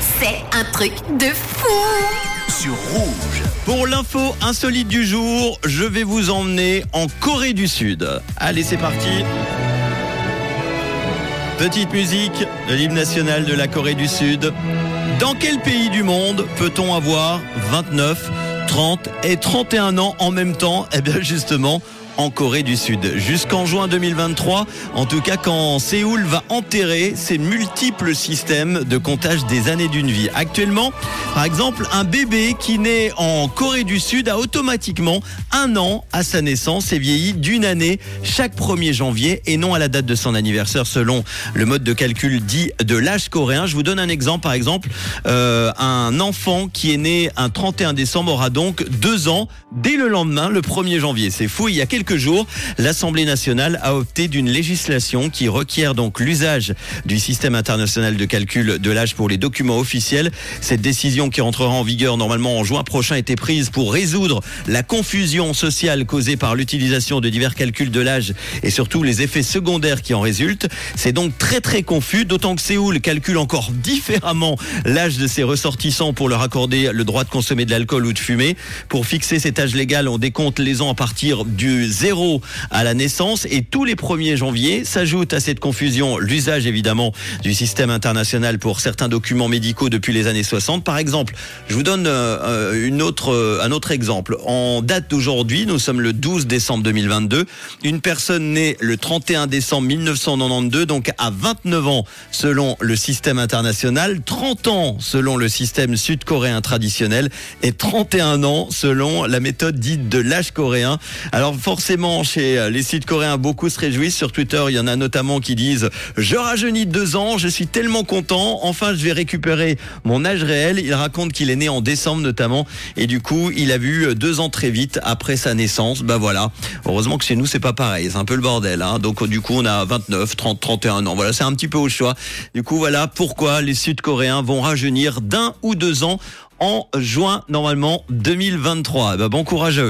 C'est un truc de fou sur rouge. Pour l'info insolite du jour, je vais vous emmener en Corée du Sud. Allez, c'est parti. Petite musique de l'hymne national de la Corée du Sud. Dans quel pays du monde peut-on avoir 29, 30 et 31 ans en même temps? Eh bien justement, en Corée du Sud. Jusqu'en juin 2023, en tout cas quand Séoul va enterrer ses multiples systèmes de comptage des années d'une vie. Actuellement, par exemple, un bébé qui naît en Corée du Sud a automatiquement un an à sa naissance et vieillit d'une année chaque 1er janvier et non à la date de son anniversaire selon le mode de calcul dit de l'âge coréen. Je vous donne un exemple. Par exemple, euh, un enfant qui est né un 31 décembre aura donc deux ans dès le lendemain, le 1er janvier. C'est fou. Il y a quelques jours, l'Assemblée nationale a opté d'une législation qui requiert donc l'usage du système international de calcul de l'âge pour les documents officiels. Cette décision qui rentrera en vigueur normalement en juin prochain était prise pour résoudre la confusion sociale causée par l'utilisation de divers calculs de l'âge et surtout les effets secondaires qui en résultent. C'est donc très très confus, d'autant que Séoul calcule encore différemment l'âge de ses ressortissants pour leur accorder le droit de consommer de l'alcool ou de fumer. Pour fixer cet âge légal, on décompte les ans à partir du zéro à la naissance et tous les 1er janvier s'ajoute à cette confusion l'usage évidemment du système international pour certains documents médicaux depuis les années 60. Par exemple, je vous donne euh, une autre, euh, un autre exemple. En date d'aujourd'hui, nous sommes le 12 décembre 2022. Une personne née le 31 décembre 1992, donc à 29 ans selon le système international, 30 ans selon le système sud-coréen traditionnel et 31 ans selon la méthode dite de l'âge coréen. Alors chez euh, les sites coréens, beaucoup se réjouissent. Sur Twitter, il y en a notamment qui disent Je rajeunis deux ans, je suis tellement content. Enfin, je vais récupérer mon âge réel. Il raconte qu'il est né en décembre notamment. Et du coup, il a vu euh, deux ans très vite après sa naissance. Bah voilà. Heureusement que chez nous, c'est pas pareil. C'est un peu le bordel. Hein. Donc, du coup, on a 29, 30, 31 ans. Voilà, c'est un petit peu au choix. Du coup, voilà pourquoi les Sud-Coréens vont rajeunir d'un ou deux ans en juin, normalement, 2023. Bah, bon courage à eux.